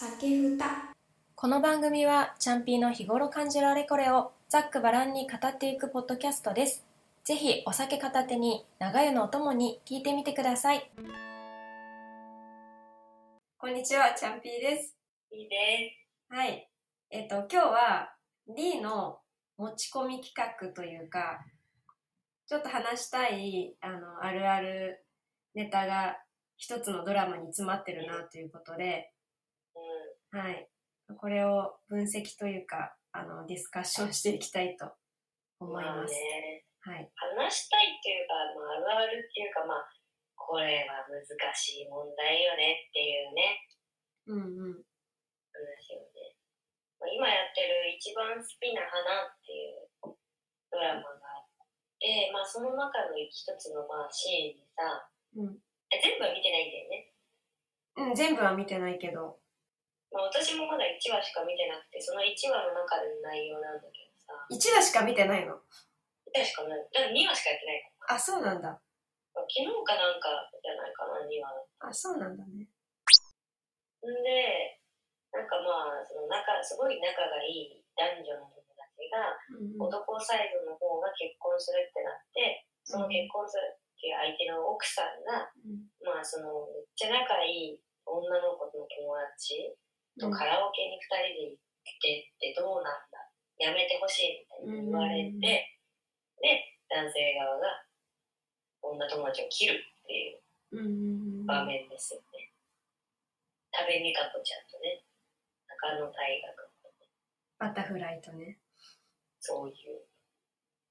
酒ふたこの番組はチャンピーの日頃感じるあれこれをざっくばらんに語っていくポッドキャストです。ぜひお酒片手に長湯のお供に聞いてみてください。こんにちは、チャンピーです。いいではい。えっと、今日は D の持ち込み企画というか、ちょっと話したい、あの、あるあるネタが一つのドラマに詰まってるなということで。はい。これを分析というか、あの、ディスカッションしていきたいと思います。ね、はい。話したいっていうか、まあ、あるあるっていうか、まあ、これは難しい問題よねっていうね、うんうん。話よね。まあ、今やってる一番好きな花っていうドラマがあって、まあ、その中の一つのまあシーンでさ、うんえ全部は見てないんだよね。うん、全部は見てないけど。まあ、私もまだ1話しか見てなくて、その1話の中での内容なんだけどさ、1話しか見てないの？1話しかない。だから2話しかやってないかあ、そうなんだ。ら。昨日かなんかじゃないかな、2話の。あ、そうなんだね。んで、なんかまあ、その仲、すごい仲がいい男女の友達が、うんうん。男サイドの方が結婚するってなって、その結婚するっていう相手の奥さんが、まあその、めっちゃ仲いい女の子の友達とカラオケに2人で行ってってどうなんだやめてほしいみたいに言われて、うんで、男性側が女友達を切るっていう。場面ですよね。多部未華子ちゃんとね、中野大学とね、バタフライとね。そういう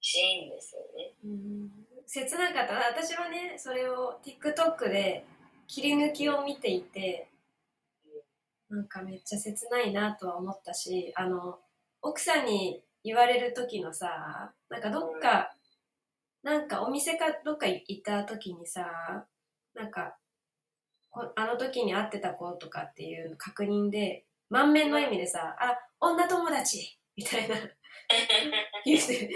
シーンですよね。うん。切なかった。私はね、それを TikTok で切り抜きを見ていて、なんかめっちゃ切ないなとは思ったし、あの、奥さんに言われる時のさ、なんかどっか、なんかお店かどっか行った時にさ、なんか、こあの時に会ってた子とかっていう確認で、満面の笑みでさ、あ、女友達みたいな 言って、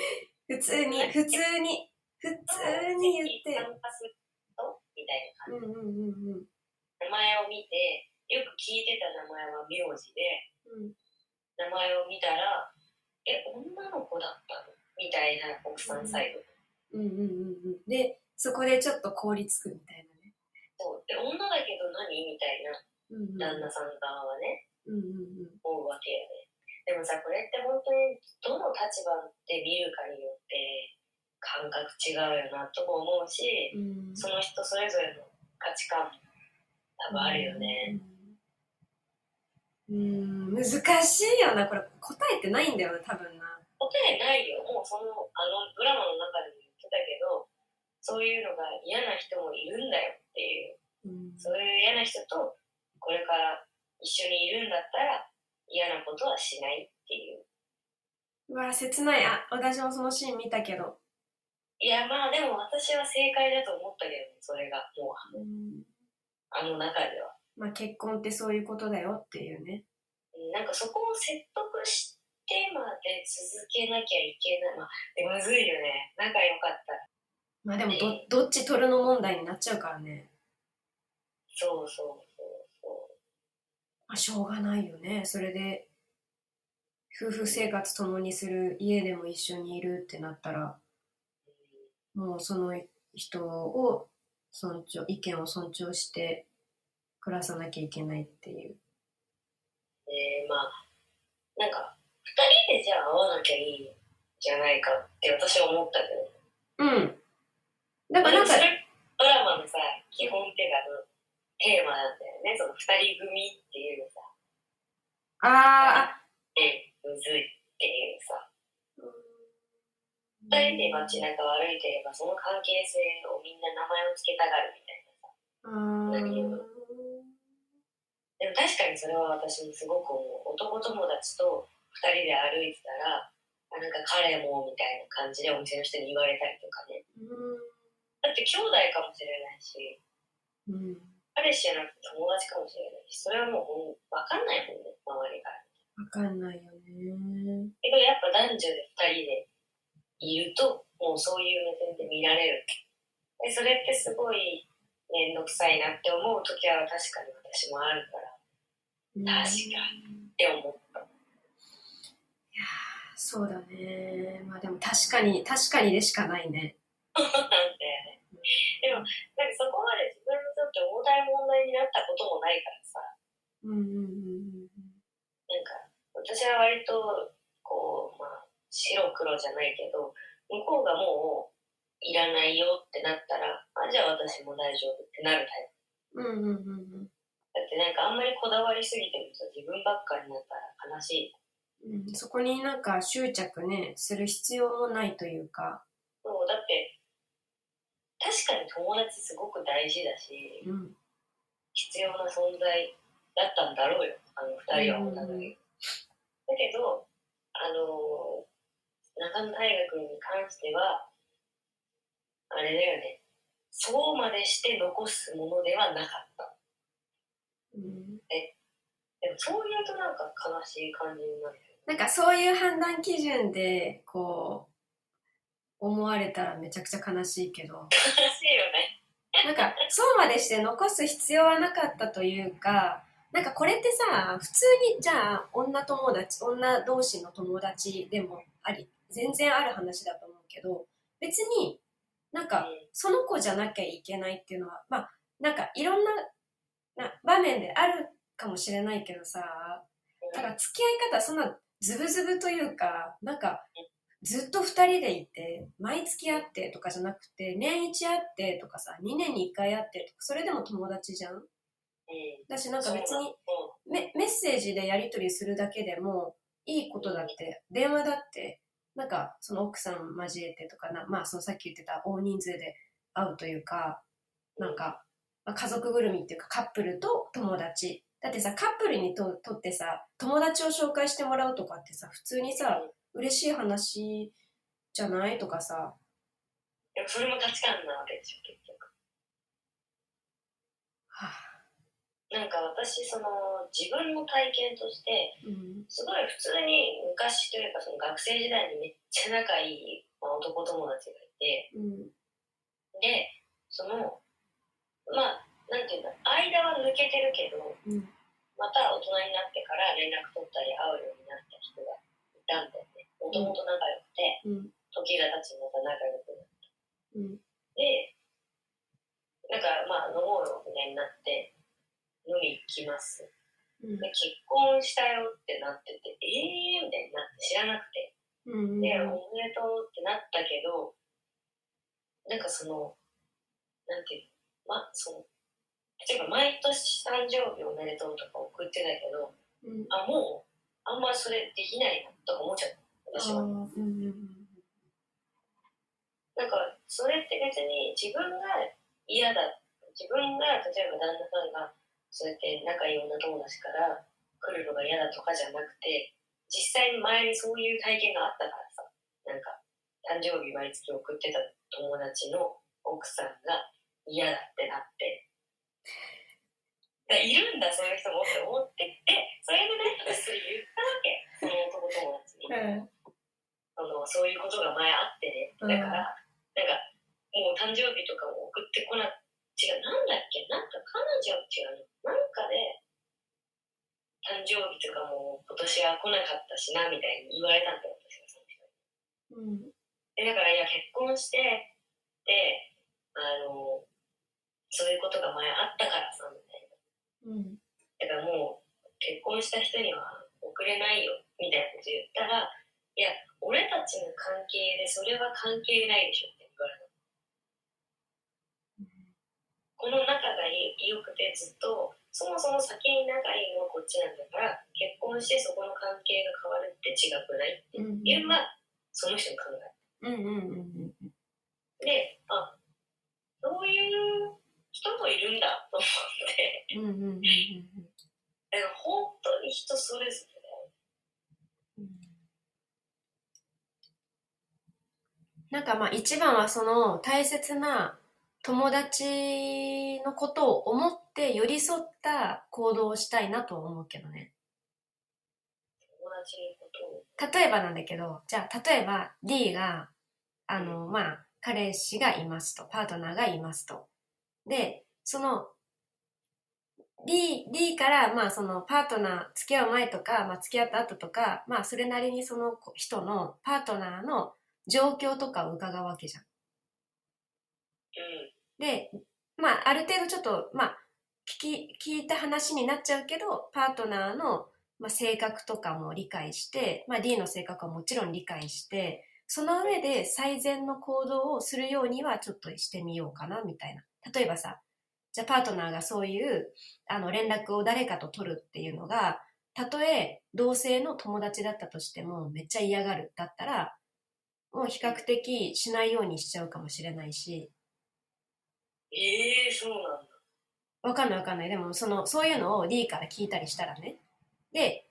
普通に、普通に、普通に言って、参加するとみたいな感じ。うんうんうんうん。名前を見て、よく聞いてた名前は名字で、うん名前を見たら、え、女の子だったの？みたいな奥さんサイド。うんうんうんうん。で、そこでちょっと凍りつくみたいなね。そう。で、女だけど何？みたいなうんうん。旦那さん側はね、うんうんうん。思うわけよね。でもさ、これって本当にどの立場で見るかによって感覚違うよなとも思うし、うんその人それぞれの価値観多分あるよね。うん。うん、難しいよな。これ答えてないんだよな、多分な。答えないよ。もうその、あのドラマの中でも言ってたけど、そういうのが嫌な人もいるんだよっていう。うんそういう嫌な人とこれから一緒にいるんだったら嫌なことはしないっていう。うわ、切ない。あ、私もそのシーン見たけど。いやまあでも私は正解だと思ったけどね、それがもううん。あの中では。まあ結婚ってそういうことだよっていうね。うんなんかそこを説得してまで続けなきゃいけない。まあ、でむずいよね。仲良かった。まあでもど、どっち取るの問題になっちゃうからね。そうそうそうそう。まあしょうがないよね。それで、夫婦生活共にする家でも一緒にいるってなったら、もうその人を尊重、意見を尊重して暮らさなきゃいけないっていう。でまあなんか二人でじゃあ会わなきゃいいんじゃないかって私は思ったけど。うん。だからなんかドラマのさ基本っていうかテーマなんだよね。その二人組っていうのさ。あー。あ、えむずいっていうさ。二人で街中を歩いてればその関係性をみんな名前を付けたがるみたいなさ。何をでも確かにそれは私もすごく思う。男友達と二人で歩いてたらあなんか彼もみたいな感じでお店の人に言われたりとかね。だって兄弟かもしれないしうん。彼氏じゃなくて友達かもしれないしそれはもう分かんないもんね周りから。わかんないよね。けどやっぱ男女で二人でいるともうそういう目線で見られるでそれってすごい面倒くさいなって思う時は確かに私もあるから確かにって思った。いやそうだね。まあでも確かに、確かにでしかないね。なんだよね。でも、なんかそこまで自分にとって重たい問題になったこともないからさ、うんうんうんなんか、私は割と、こう、まあ、白黒じゃないけど、向こうがもう、いらないよってなったら、あ、じゃあ私も大丈夫ってなるタイうん。うんうんうんってなんかあんまりこだわりすぎてもさ、自分ばっかりになったら悲しい。うん、そこになんか執着ね、する必要もないというか、そう、だって、確かに友達すごく大事だし、うん。必要な存在だったんだろうよ、あの二人はお互い。だけど、あの中野大学に関しては、あれだよね、そうまでして残すものではなかった。うん、でもそう言うとなんか悲しい感じになる。なんかそういう判断基準で、こう、思われたらめちゃくちゃ悲しいけど、悲しいよね。なんかそうまでして残す必要はなかったというか、なんかこれってさ、普通にじゃあ女友達、女同士の友達でもあり、全然ある話だと思うけど、別になんかその子じゃなきゃいけないっていうのは、まあ、なんかいろんなな場面であるかもしれないけどさ、だから付き合い方そんなズブズブというか、なんかずっと二人でいて、毎月会ってとかじゃなくて、年一会ってとかさ、2年に1回会ってとか、それでも友達じゃん？うん。だしなんか別にメメッセージでやり取りするだけでもいいことだって、電話だって、なんかその奥さん交えてとかな、まあそのさっき言ってた大人数で会うというか、なんか、まあ家族ぐるみっていうかカップルと友達。だってさ、カップルにととってさ、友達を紹介してもらうとかってさ、普通にさ、嬉しい話じゃないとかさ、でもそれも価値観なわけでしょ、結局。はあ、なんか私、その、自分の体験として、うん、すごい普通に昔というかその学生時代にめっちゃ仲いい、まあ、男友達がいて。うん、でそのまあなんていうんだ間は抜けてるけどうん、また大人になってから連絡取ったり会うようになった人がいたんだよね。もともと仲良くてうん、時が経ちまた仲良くなった。うん、でなんかまあ飲もうよみたいになって飲み行きます。うん。で、結婚したよってなっててえーみたいになって知らなくて。うん、で、おめでとうってなったけど、なんかその、なんていうの、ま、その、例えば毎年誕生日おめでとうとか送ってたけど、うん、あ、もう、あんまそれできないなとか思っちゃった、私は。うん、うん、なんか、それって別に自分が嫌だ、自分が、例えば旦那さんが、そうやって仲いい女友達から来るのが嫌だとかじゃなくて、実際に前にそういう体験があったからさ、なんか、誕生日毎月送ってた友達の奥さんが嫌だってなって、だいるんだ、そういう人もって思ってて、それでね、私それ言ったわけ、その男友達に。あのそういうことが前あってね、だから、なんか、もう誕生日とかも送ってこな、違う、なんだっけ、なんか彼女違うの、なんかで、誕生日とかも今年は来なかったしな、みたいに言われたんだよ、私はその人に。うん、で、だから、いや、結婚して、で、あの、そういうことが前あったからさ、みたいな。うん、だからもう、結婚した人には送れないよ、みたいなこと言ったら、いや、俺たちの関係でそれは関係ないでしょって言われた。この仲がいい良くてずっと、そもそも先に仲いいのはこっちなんだから、結婚してそこの関係が変わるって違くないってうん、いうのが、その人の考え。うん、うん、うん、で、あ、そういう人もいるんだと思って、うん、うん、うん、だから本当に人それぞれだよ。うん。なんかまあ一番はその大切な友達のことを思って寄り添った行動をしたいなとは思うけどね。友達のことを。例えばなんだけど、じゃあ例えば D が、あの、まあ、彼氏がいますと、パートナーがいますと。で、その D, D から、まあそのパートナー、付き合う前とか、まあ付き合った後とか、まあそれなりにその人のパートナーの状況とかを伺うわけじゃん。うん。で、まあある程度ちょっと、まあ聞き、聞いた話になっちゃうけど、パートナーの、まあ、性格とかも理解して、まあ D の性格はもちろん理解して、その上で最善の行動をするようにはちょっとしてみようかな、みたいな。例えばさ、じゃあパートナーがそういうあの連絡を誰かと取るっていうのが、たとえ同性の友達だったとしてもめっちゃ嫌がるだったら、もう比較的しないようにしちゃうかもしれないし、ええー、そうなんだ。わかんないわかんない。でもその、そういうのを D から聞いたりしたらね。で、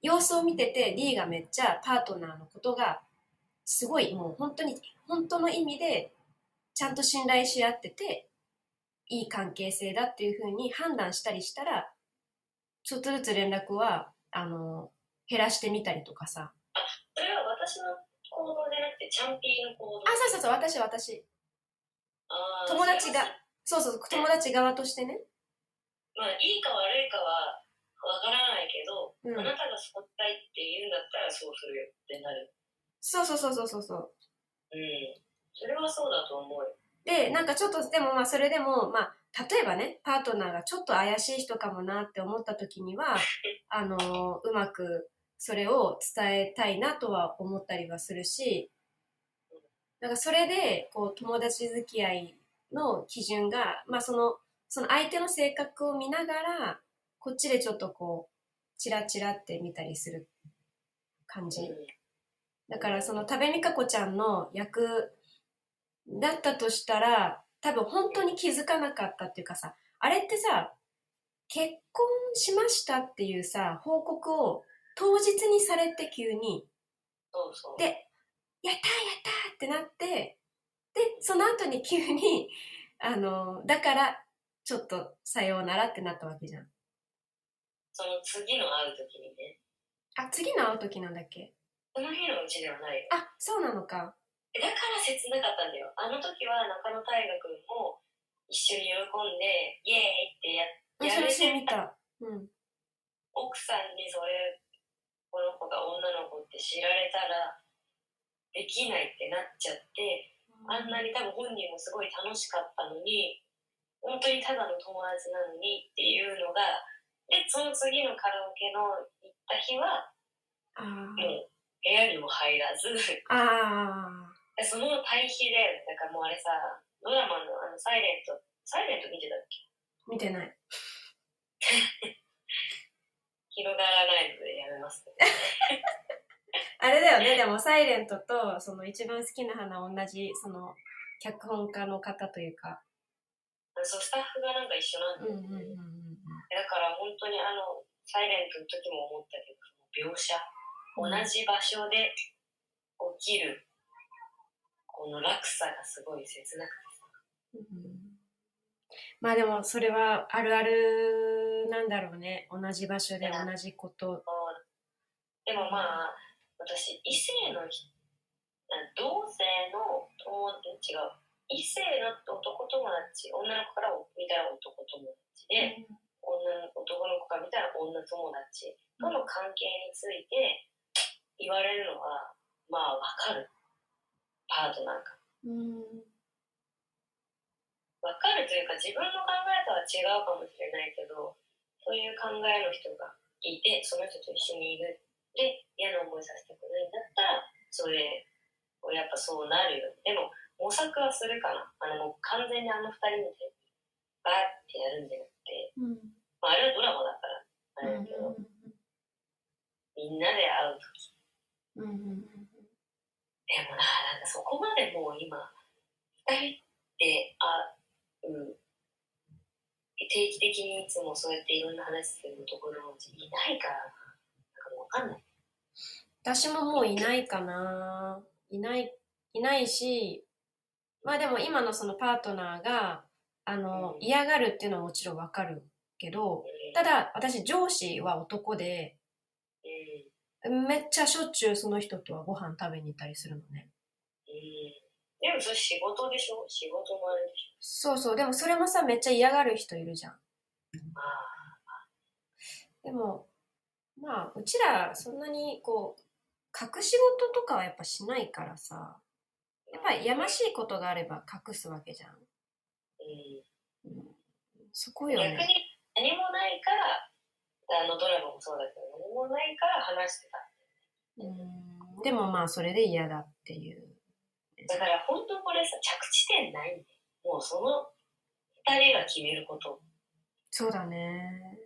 様子を見てて D がめっちゃパートナーのことがすごいもう本当に、本当の意味でちゃんと信頼し合ってて、いい関係性だっていうふうに判断したりしたら、ちょっとずつ連絡は、あの、減らしてみたりとかさ。それは私の行動じゃなくて、チャンピーの行動。あ、そうそうそう、私、私。あー友達がそうそう、友達側としてね。まあ、いいか悪いかはわからないけど、うんあなたがそうしたいって言うんだったらそうするよってなる。そうそうそうそうそうそう。うん。それはそうだと思うよ。で、なんかちょっと、でもまあそれでも、まあ、例えばね、パートナーがちょっと怪しい人かもなって思った時には、あの、うまくそれを伝えたいなとは思ったりはするし、なんかそれで、こう、友達付き合いの基準が、まあその、その相手の性格を見ながら、こっちでちょっとこう、チラチラって見たりする感じ。うんだからその多部未華子ちゃんの役だったとしたら多分本当に気づかなかったっていうかさあれってさ結婚しましたっていうさ報告を当日にされて急に。そうそう。でやったーやったーってなってでその後に急にあのだからちょっとさようならってなったわけじゃん。その次の会う時にね、あ次の会う時なんだっけ？その日のうちではないよ。あそうなのかだから切なかったんだよ。あの時は中野大河君も一緒に喜んで、イエーイってややれれてみたうん。奥さんにそれ、この子が女の子って知られたら、できないってなっちゃって、あんなに多分本人もすごい楽しかったのに、本当にただの友達なのにっていうのが、で、その次のカラオケの行った日は、あもう部屋にも入らず、ああでその対比で、だからもうあれさ、ドラマのあの、サイレント、サイレント見てたっけ？見てない 広がらないのでやめます、ね。あれだよね、でも、サイレントと、その一番好きな花同じ、その、脚本家の方というか。そう、スタッフがなんか一緒なんだよね。んだから本当にあの、サイレントの時も思ったけど、描写、同じ場所で起きる、この落差がすごい切なくてさ。まあでも、それはあるあるなんだろうね。同じ場所で同じこと。でもまあ、私、異性の人、同性の違う、異性の男友達、女の子から見たら男友達で、女の男の子から見たら女友達との関係について言われるのは、まあわかる。パートナーが。うん。わかるというか自分の考えとは違うかもしれないけど、そういう考えの人がいて、その人と一緒にいる。で、嫌な思いさせたくないんだったら、それ、やっぱそうなるよ。でも、模索はするかな。あの、もう完全にあの二人バーってやるんじゃなくて、うん。まあ、あれはドラマだから、あれだけど、みんなで会うとき。うん。うん。でもな、なんかそこまでもう今、二人で会う、定期的にいつもそうやっていろんな話する男のうちいないからな、なんかわかんない。私ももういないかな。いない、いないし、まあでも今のそのパートナーが、あの、うん嫌がるっていうのはもちろんわかるけど、うんただ私上司は男で、うんめっちゃしょっちゅうその人とはご飯食べに行ったりするのね。うんでもそれ仕事でしょ？仕事もあるでしそうそう、でもそれもさ、めっちゃ嫌がる人いるじゃん。ょああ、でも、まあ、うちらそんなにこう、隠し事とかはやっぱしないからさ、やっぱりやましいことがあれば隠すわけじゃん。うん。うん、そこよ逆にね。何もないから、あのドラマもそうだけど、何もないから話してた。うん、でもまあ、それで嫌だっていう。だから本当これさ、着地点ないんで、もうその二人が決めること。そうだね。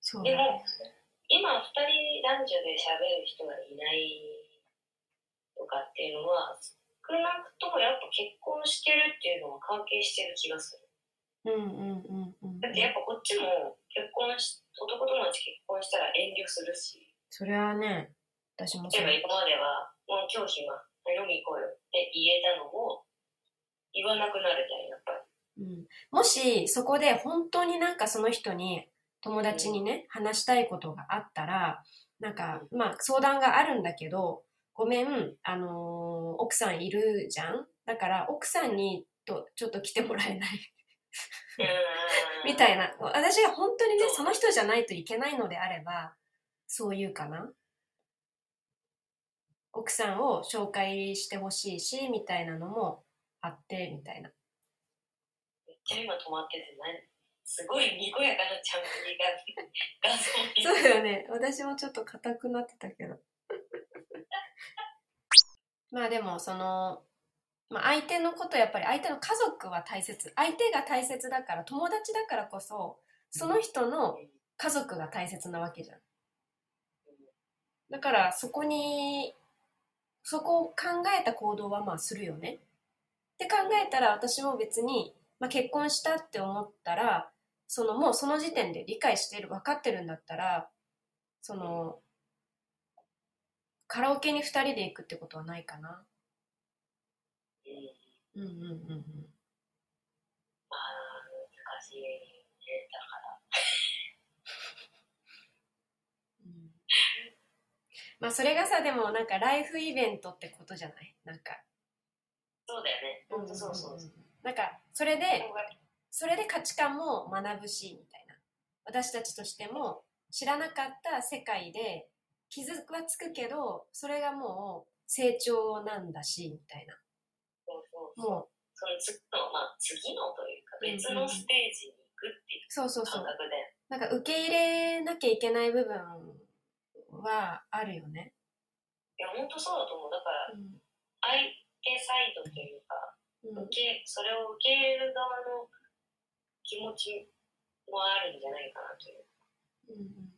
そうだでもね。、今二人男女で喋る人がいないとかっていうのは、少なくともやっぱ結婚してるっていうのは関係してる気がする。うんうんうんうん。だってやっぱこっちも結婚し、男友達結婚したら遠慮するし、それはね、私もそう。例えば今までは、もう今日暇、飲み行こうよって言えたのを言わなくなるじゃん、やっぱり。うん、もし、そこで本当になんかその人に、友達にね、話したいことがあったら、なんか、まあ、相談があるんだけど、ごめん、あのー奥さんいるじゃん？だから、奥さんにと、ちょっと来てもらえない？みたいいな。私が本当にね、その人じゃないといけないのであれば、そう言うかな？奥さんを紹介してほしいし、みたいなのもあって、みたいな。めっちゃ今止まってて、何すごいにこやかなちゃんぷりが画像に。そうだよね。私もちょっと硬くなってたけど。まあでも、その、まあ相手のこと、やっぱり相手の家族は大切。相手が大切だから、友達だからこそ、その人の家族が大切なわけじゃん。だから、そこに、そこを考えた行動はまあするよね。って考えたら、私も別に、まあ結婚したって思ったら、そのもうその時点で理解してる、分かってるんだったら、その、カラオケに二人で行くってことはないかな。うんうんうんうんうん。まあ、難しいね。だから。うんまあそれがさ、でもなんかライフイベントってことじゃない？なんか。そうだよね。ほんとそうそう。なんか、それで、それで価値観も学ぶし、みたいな。私たちとしても知らなかった世界で傷はつくけど、それがもう成長なんだし、みたいな。そうそうそう。もう、その次の、まあ、次のというか、別のステージに行くっていうそうそうそう感。覚で。なんか受け入れなきゃいけない部分はあるよね。いや、ほんとそうだと思う。だから、うん。相手サイドというか、うん受け、それを受け入れる側の気持ちもあるんじゃないかなという。うんうん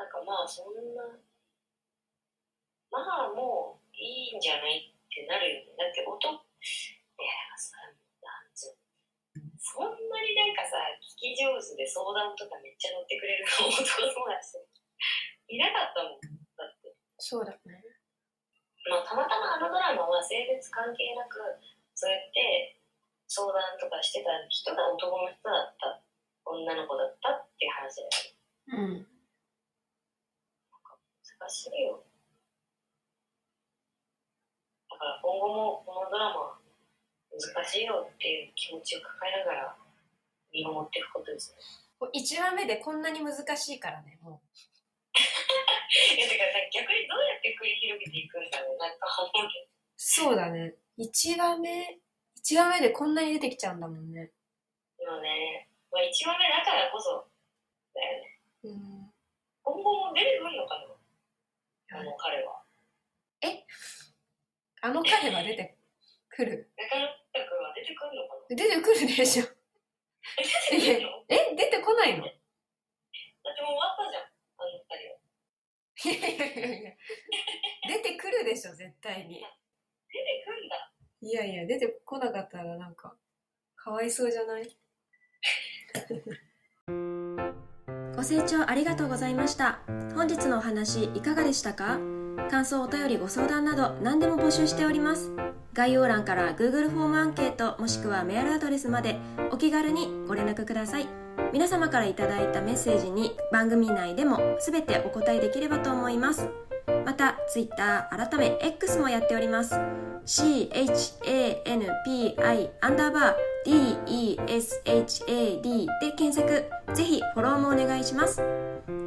なんかまあ、そんな、まあもういいんじゃないってなるよね。だって音、いや、そんなになんかさ、聞き上手で相談とかめっちゃ乗ってくれる男友達いなかったもん。だって。そうだね。まあ、たまたまあのドラマは性別関係なく、そうやって相談とかしてた人が男の人だった、女の子だったっていう話だよね。うん。難しいよ。だから今後もこのドラマ難しいよっていう気持ちを抱えながら見守っていくことですね。1話目でこんなに難しいからね、もいや、だからさ、逆にどうやって繰り広げていくんだろうなとは思うけう。そうだね。1話目、1話目でこんなに出てきちゃうんだもんね。ど。でもね、まあ、1話目だからこそだよね。うん。今後も出てくるのかなあの彼は。あの彼は出てくる。中野君は出てくるのかな？出てくるでしょ。出てくるのえ、出てこないの？いだってもう終わったじゃん、あの二人は。やいやいやいや。出てくるでしょ、絶対に。出てくんだ。いやいや、出てこなかったらなんか、かわいそうじゃない？ご清聴ありがとうございました。本日のお話いかがでしたか？感想、お便り、ご相談など何でも募集しております。概要欄から Google フォームアンケートもしくはメールアドレスまでお気軽にご連絡ください。皆様からいただいたメッセージに番組内でも全てお答えできればと思います。また、Twitter 改め X もやっております。CHANPI アンダーバー DESHAD で検索ぜひフォローもお願いします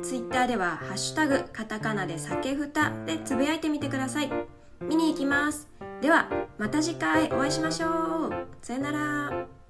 ツイッターでは「ハッシュタグカタカナで酒ふた」でつぶやいてみてください。見に行きます。ではまた次回お会いしましょう。さよなら。